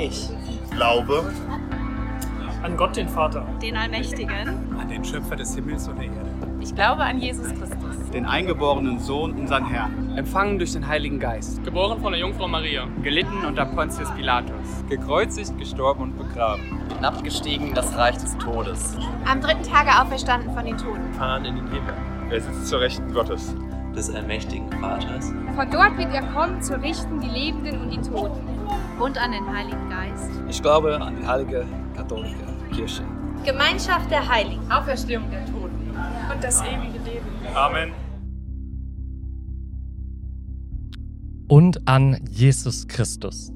Ich. Glaube. An Gott den Vater, den Allmächtigen, an den Schöpfer des Himmels und der Erde. Ich glaube an Jesus Christus, den eingeborenen Sohn, unseren Herrn, empfangen durch den Heiligen Geist, geboren von der Jungfrau Maria, gelitten unter Pontius Pilatus, gekreuzigt, gestorben und begraben, hinabgestiegen in das Reich des Todes, am dritten Tage auferstanden von den Toten, fahren in den Himmel, er sitzt zur Rechten Gottes, des allmächtigen Vaters. Von dort wird er kommen, zu richten die Lebenden und die Toten. Und an den Heiligen Geist. Ich glaube an die heilige katholische Kirche. Gemeinschaft der Heiligen. Auferstehung der Toten. Und das ewige Leben. Amen. Und an Jesus Christus.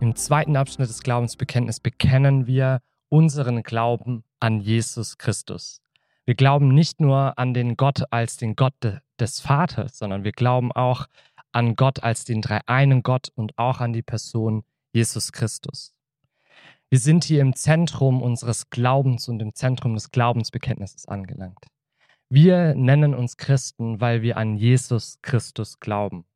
Im zweiten Abschnitt des Glaubensbekenntnisses bekennen wir unseren Glauben an Jesus Christus. Wir glauben nicht nur an den Gott als den Gott de, des Vaters, sondern wir glauben auch an Gott als den dreieinen Gott und auch an die Person Jesus Christus. Wir sind hier im Zentrum unseres Glaubens und im Zentrum des Glaubensbekenntnisses angelangt. Wir nennen uns Christen, weil wir an Jesus Christus glauben.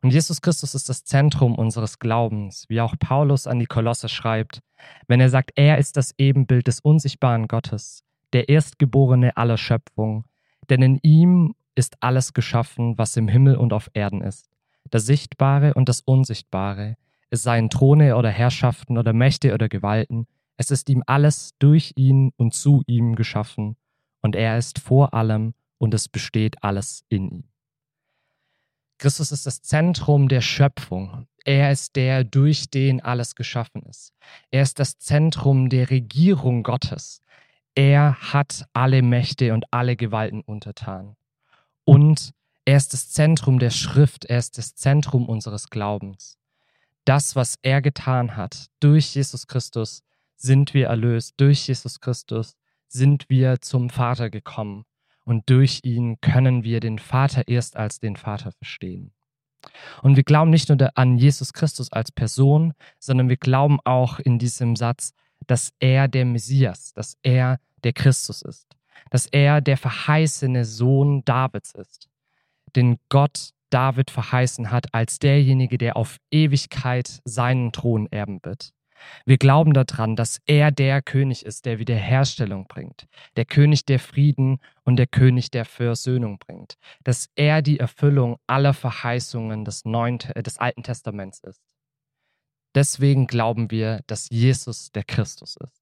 Und Jesus Christus ist das Zentrum unseres Glaubens, wie auch Paulus an die Kolosse schreibt, wenn er sagt, er ist das Ebenbild des unsichtbaren Gottes, der Erstgeborene aller Schöpfung, denn in ihm ist alles geschaffen, was im Himmel und auf Erden ist, das Sichtbare und das Unsichtbare, es seien Throne oder Herrschaften oder Mächte oder Gewalten, es ist ihm alles durch ihn und zu ihm geschaffen, und er ist vor allem und es besteht alles in ihm. Christus ist das Zentrum der Schöpfung. Er ist der, durch den alles geschaffen ist. Er ist das Zentrum der Regierung Gottes. Er hat alle Mächte und alle Gewalten untertan. Und er ist das Zentrum der Schrift, er ist das Zentrum unseres Glaubens. Das, was er getan hat, durch Jesus Christus sind wir erlöst, durch Jesus Christus sind wir zum Vater gekommen und durch ihn können wir den Vater erst als den Vater verstehen. Und wir glauben nicht nur an Jesus Christus als Person, sondern wir glauben auch in diesem Satz, dass er der Messias, dass er der Christus ist, dass er der verheißene Sohn Davids ist, den Gott David verheißen hat als derjenige, der auf Ewigkeit seinen Thron erben wird. Wir glauben daran, dass er der König ist, der Wiederherstellung bringt, der König der Frieden und der König der Versöhnung bringt, dass er die Erfüllung aller Verheißungen des, Neuen, des Alten Testaments ist. Deswegen glauben wir, dass Jesus der Christus ist.